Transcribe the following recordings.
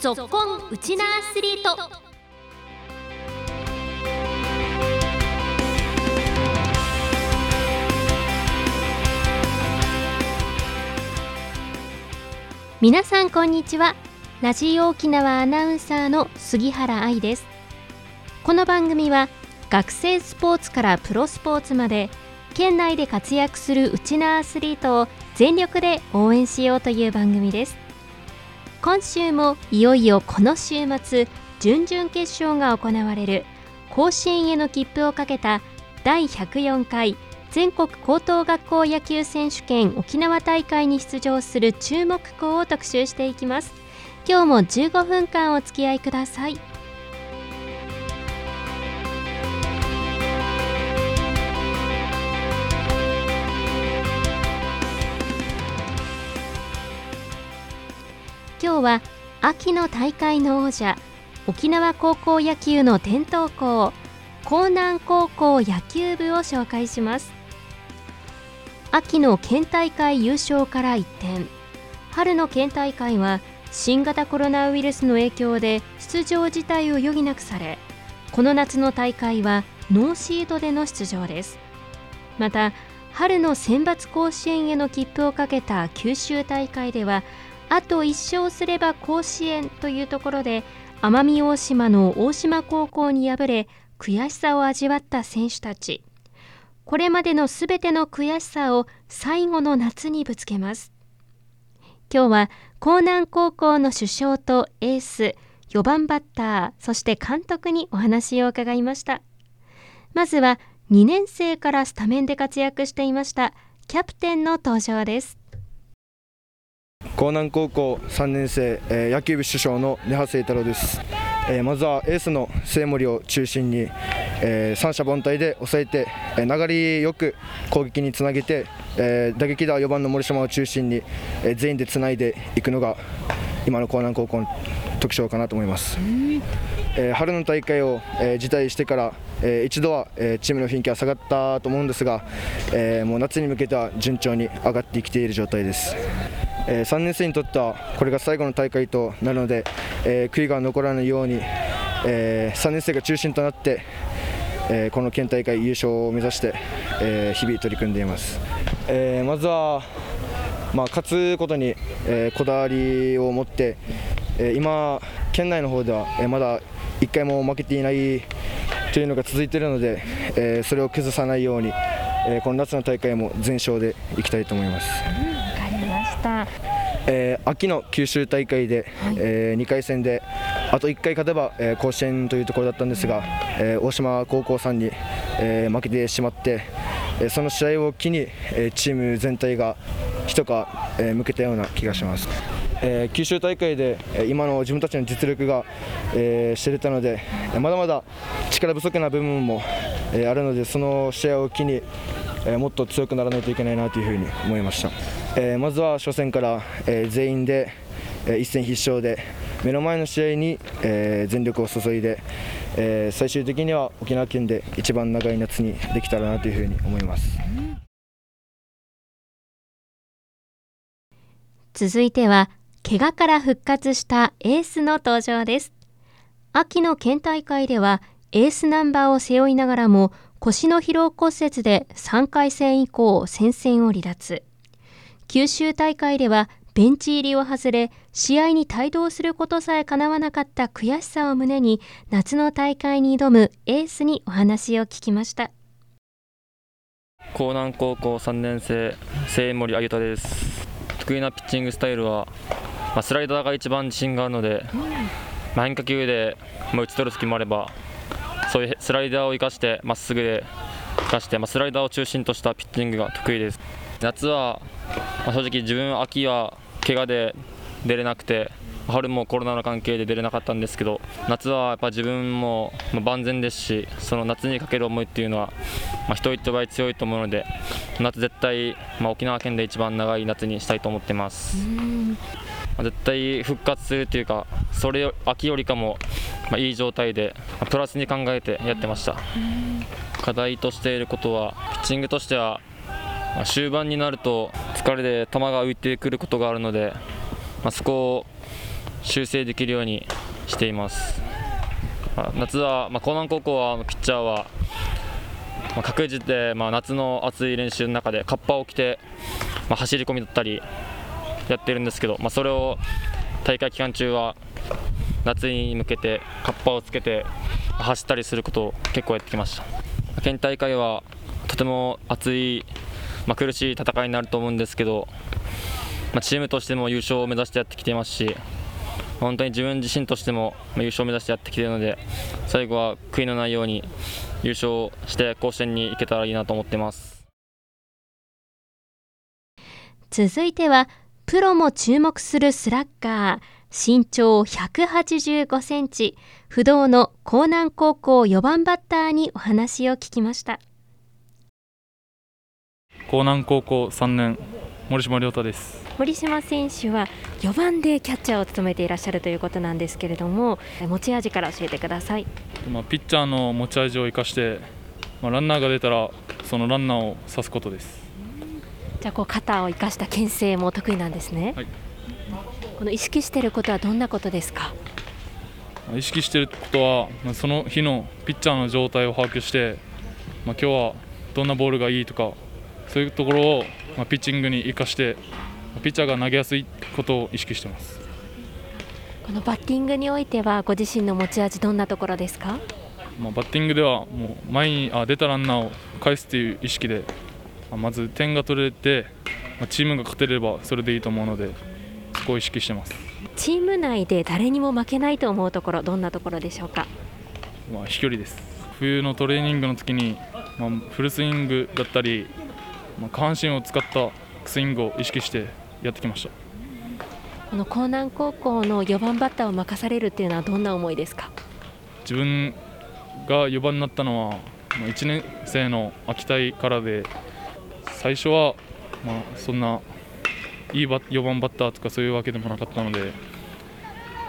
ぞっこんウチナアスリート。皆さんこんにちは。ラジオ沖縄アナウンサーの杉原愛です。この番組は学生スポーツからプロスポーツまで県内で活躍するウチナアスリートを全力で応援しようという番組です。今週もいよいよこの週末準々決勝が行われる甲子園への切符をかけた第104回全国高等学校野球選手権沖縄大会に出場する注目校を特集していきます。今日も15分間お付き合いください。今日は秋の大会の王者沖縄高校野球の伝統校江南高校野球部を紹介します。秋の県大会優勝から一転春の県大会は新型コロナウイルスの影響で出場自体を余儀なくされこの夏の大会はノーシードでの出場です。また春の選抜甲子園への切符をかけた九州大会ではあと1勝すれば甲子園というところで奄美大島の大島高校に敗れ悔しさを味わった選手たち。これまでのすべての悔しさを最後の夏にぶつけます。今日は江南高校の主将とエース4番バッターそして監督にお話を伺いました。まずは2年生からスタメンで活躍していましたキャプテンの登場です。江南高校3年生、えー、野球部主将の根羽誠太郎です、えー、まずはエースの末森を中心に、えー、三者凡退で抑えて、えー、流れよく攻撃につなげて、えー、打撃では4番の森島を中心に、えー、全員でつないでいくのが今の江南高校の特徴かなと思います、えー、春の大会を、えー、辞退してから、えー、一度は、えー、チームの雰囲気は下がったと思うんですが、えー、もう夏に向けては順調に上がってきている状態です。えー、3年生にとってはこれが最後の大会となるので、えー、悔いが残らないように、えー、3年生が中心となって、えー、この県大会優勝を目指して、えー、日々取り組んでいます、えー、まずは、まあ、勝つことに、えー、こだわりを持って、えー、今、県内の方では、えー、まだ1回も負けていないというのが続いているので、えー、それを崩さないように、えー、この夏の大会も全勝でいきたいと思います。した、えー、秋の九州大会で、はい、えー、2回戦であと1回勝てば、えー、甲子園というところだったんですが、えー、大島高校さんに、えー、負けてしまって、えー、その試合を機に、えー、チーム全体が一皮、えー、向けたような気がします。えー、九州大会で、えー、今の自分たちの実力が、えー、知れたので、まだまだ力不足な部分も、えー、あるのでその試合を機に、えー、もっと強くならないといけないなというふうに思いました、えー、まずは初戦から、えー、全員で、えー、一戦必勝で目の前の試合に、えー、全力を注いで、えー、最終的には沖縄県で一番長い夏にできたらなというふうに思います。続いては怪我から復活したエースの登場です秋の県大会ではエースナンバーを背負いながらも腰の疲労骨折で3回戦以降戦線を離脱九州大会ではベンチ入りを外れ試合に帯同することさえかなわなかった悔しさを胸に夏の大会に挑むエースにお話を聞きました。江南高校3年生末森あゆたです。得意なピッチングスタイルは、まあ、スライダーが一番自信があるので、まあ、変化球で、まあ、打ち取る隙もあればそういうスライダーを生かしてまっすぐで生かして、まあ、スライダーを中心としたピッチングが得意です。夏は、まあ、正直自分秋は怪我で出れなくて春もコロナの関係で出れなかったんですけど夏はやっぱ自分も万全ですしその夏にかける思いっていうのは、まあ、人一倍強いと思うので夏絶対、まあ、沖縄県で一番長い夏にしたいと思ってます。絶対復活するというかそれ秋よりかも、まあ、いい状態でプラスに考えてやってました。課題としていることはピッチングとしては、ま、終盤になると疲れで球が浮いてくることがあるので、まあ、そこを修正できるようにしています。夏は、まあ、江南高校はピッチャーは、まあ、各自で、まあ、夏の暑い練習の中でカッパを着て、まあ、走り込みだったりやってるんですけど、まあ、それを大会期間中は夏に向けてカッパをつけて走ったりすることを結構やってきました。県大会はとても熱い、まあ、苦しい戦いになると思うんですけど、まあ、チームとしても優勝を目指してやってきていますし本当に自分自身としても優勝を目指してやってきているので最後は悔いのないように優勝して甲子園に行けたらいいなと思ってます。続いてはプロも注目するスラッガー身長185センチ不動の江南高校4番バッターにお話を聞きました。江南高校3年森島亮太です。森島選手は4番でキャッチャーを務めていらっしゃるということなんですけれども持ち味から教えてください、まあ、ピッチャーの持ち味を生かして、まあ、ランナーが出たらそのランナーを刺すことです。じゃあこう肩を生かした牽制も得意なんですね、はい、この意識していることはどんなことですか？意識していることは、まあ、その日のピッチャーの状態を把握して、まあ、今日はどんなボールがいいとかそういうところを、まあ、ピッチングに生かしてピッチャーが投げやすいことを意識してます。このバッティングにおいてはご自身の持ち味どんなところですか、まあ、バッティングではもう前にあ出たランナーを返すという意識で、まあ、まず点が取れて、まあ、チームが勝てればそれでいいと思うのでそこを意識してます。チーム内で誰にも負けないと思うところどんなところでしょうか、まあ、飛距離です。冬のトレーニングの時に、まあ、フルスイングだったりまあ、下半身を使ったスイングを意識してやってきました。この江南高校の4番バッターを任されるっていうのはどんな思いですか？自分が4番になったのは1年生の秋田からで最初はまあそんないい4番バッターとかそういうわけでもなかったので、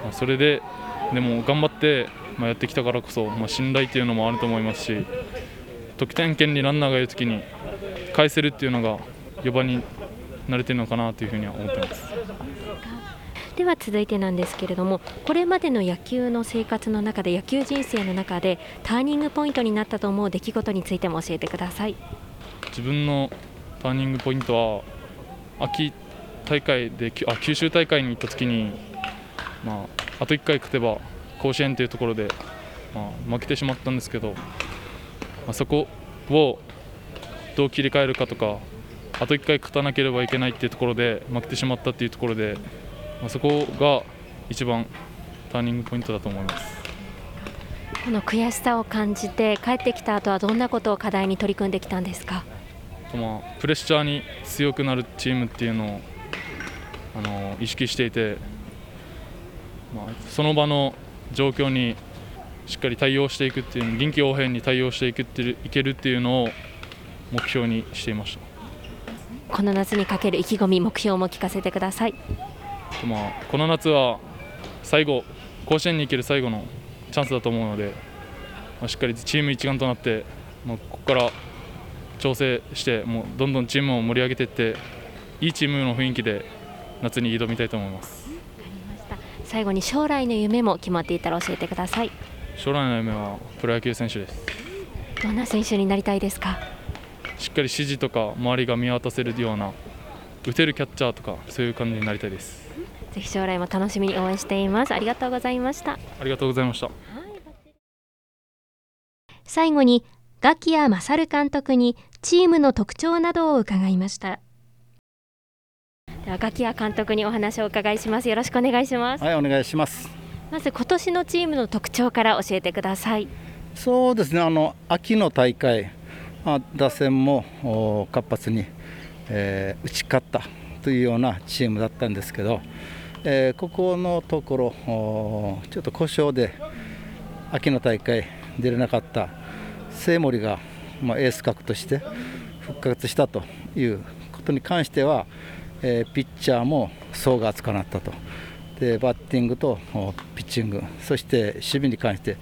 まあ、それででも頑張ってまあやってきたからこそ、まあ、信頼というのもあると思いますし得点圏にランナーがいるときに返せるっていうのが4番になれてるのかなというふうには思ってます。では続いてなんですけれどもこれまでの野球の生活の中で野球人生の中でターニングポイントになったと思う出来事についても教えてください。自分のターニングポイントは秋大会であ九州大会に行った時に、まあ、あと1回勝てば甲子園というところで、まあ、負けてしまったんですけど、まあ、そこをどう切り替えるかとかあと1回勝たなければいけないっていうところで負けてしまったっていうところで、まあ、そこが一番ターニングポイントだと思います。この悔しさを感じて帰ってきた後はどんなことを課題に取り組んできたんですか、まあ、プレッシャーに強くなるチームっていうのをあの意識していて、まあ、その場の状況にしっかり対応していくっていう臨機応変に対応していくっていけるっていうのを目標にしていました。この夏にかける意気込み目標も聞かせてください、まあ、この夏は最後甲子園に行ける最後のチャンスだと思うので、まあ、しっかりチーム一丸となって、まあ、ここから調整してもうどんどんチームを盛り上げていっていいチームの雰囲気で夏に挑みたいと思います。最後に将来の夢も決まっていたら教えてください。将来の夢はプロ野球選手です。どんな選手になりたいですか？しっかり指示とか周りが見渡せるような打てるキャッチャーとかそういう感じになりたいです。ぜひ将来も楽しみに応援しています。ありがとうございました。ありがとうございました、最後にガキヤ勝監督にチームの特徴などを伺いました。ではガキヤ監督にお話をお伺いします。よろしくお願いします。はいお願いします。まず今年のチームの特徴から教えてください。そうですね。あの秋の大会まあ、打線も活発に、えー、打ち勝ったというようなチームだったんですけど、えー、ここのところちょっと故障で秋の大会出れなかった生森が、まあ、エース格として復活したということに関しては、えー、ピッチャーも層が厚くなったと。でバッティングとピッチングそして守備に関して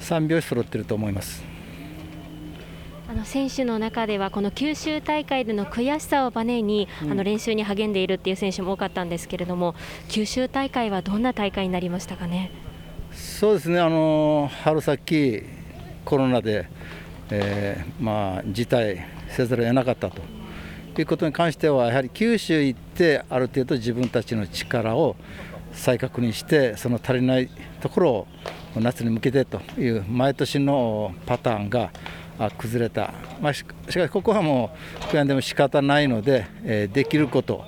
3拍子揃っていると思います。の選手の中ではこの九州大会での悔しさをバネに、うん、あの練習に励んでいるっていう選手も多かったんですけれども九州大会はどんな大会になりましたかね？そうですね。あの春先コロナで、えー、まあ辞退せざるを得なかったと。いうことに関してはやはり九州行ってある程度自分たちの力を再確認してその足りないところを夏に向けてという毎年のパターンがあ崩れた、まあ、しかしここはもう悔やんでも仕方ないので、えー、できること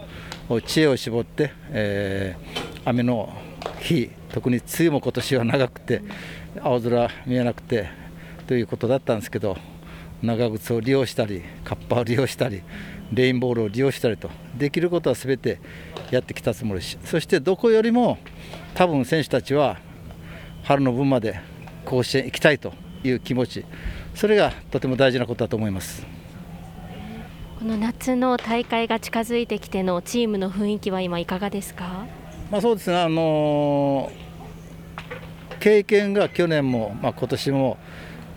を知恵を絞って、えー、雨の日特に梅雨も今年は長くて青空見えなくてということだったんですけど長靴を利用したりカッパを利用したりレインボールを利用したりとできることは全てやってきたつもりしそしてどこよりも多分選手たちは春の分まで甲子園行きたいという気持ち。それがとても大事なことだと思います。この夏の大会が近づいてきてのチームの雰囲気は今いかがですか、まあ、そうですね、あのー、経験が去年も、まあ、今年も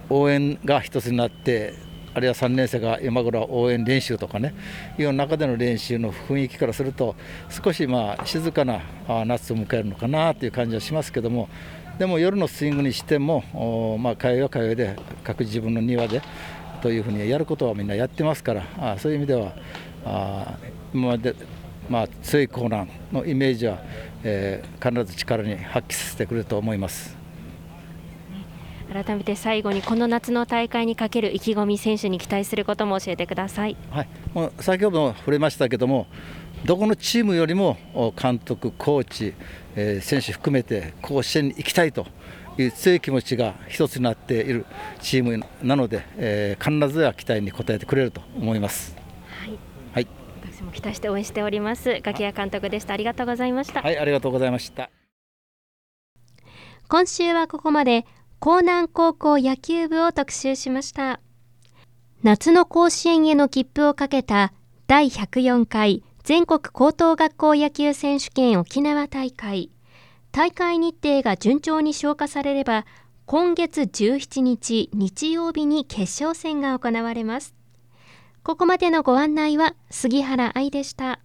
応援が一つになってあるいは3年生が今頃応援練習とかねいう中での練習の雰囲気からすると少しまあ静かな夏を迎えるのかなという感じはしますけどもでも夜のスイングにしてもまあ通いは通いで各自分の庭でというふうにやることはみんなやってますからあそういう意味ではあ今までまあ強いコーナーのイメージは、えー、必ず力に発揮させてくれると思います。改めて最後にこの夏の大会にかける意気込み選手に期待することも教えてください、はい、もう先ほども触れましたけどもどこのチームよりも監督、コーチ、えー、選手含めて甲子園に行きたいという強い気持ちが一つになっているチームなので、えー、必ずは期待に応えてくれると思います。はい、はい、私も期待して応援しております。ガキヤ監督でした。ありがとうございました。はいありがとうございました。今週はここまで江南高校野球部を特集しました。夏の甲子園への切符をかけた第104回全国高等学校野球選手権沖縄大会。大会日程が順調に消化されれば今月17日日曜日に決勝戦が行われます。ここまでのご案内は杉原愛でした。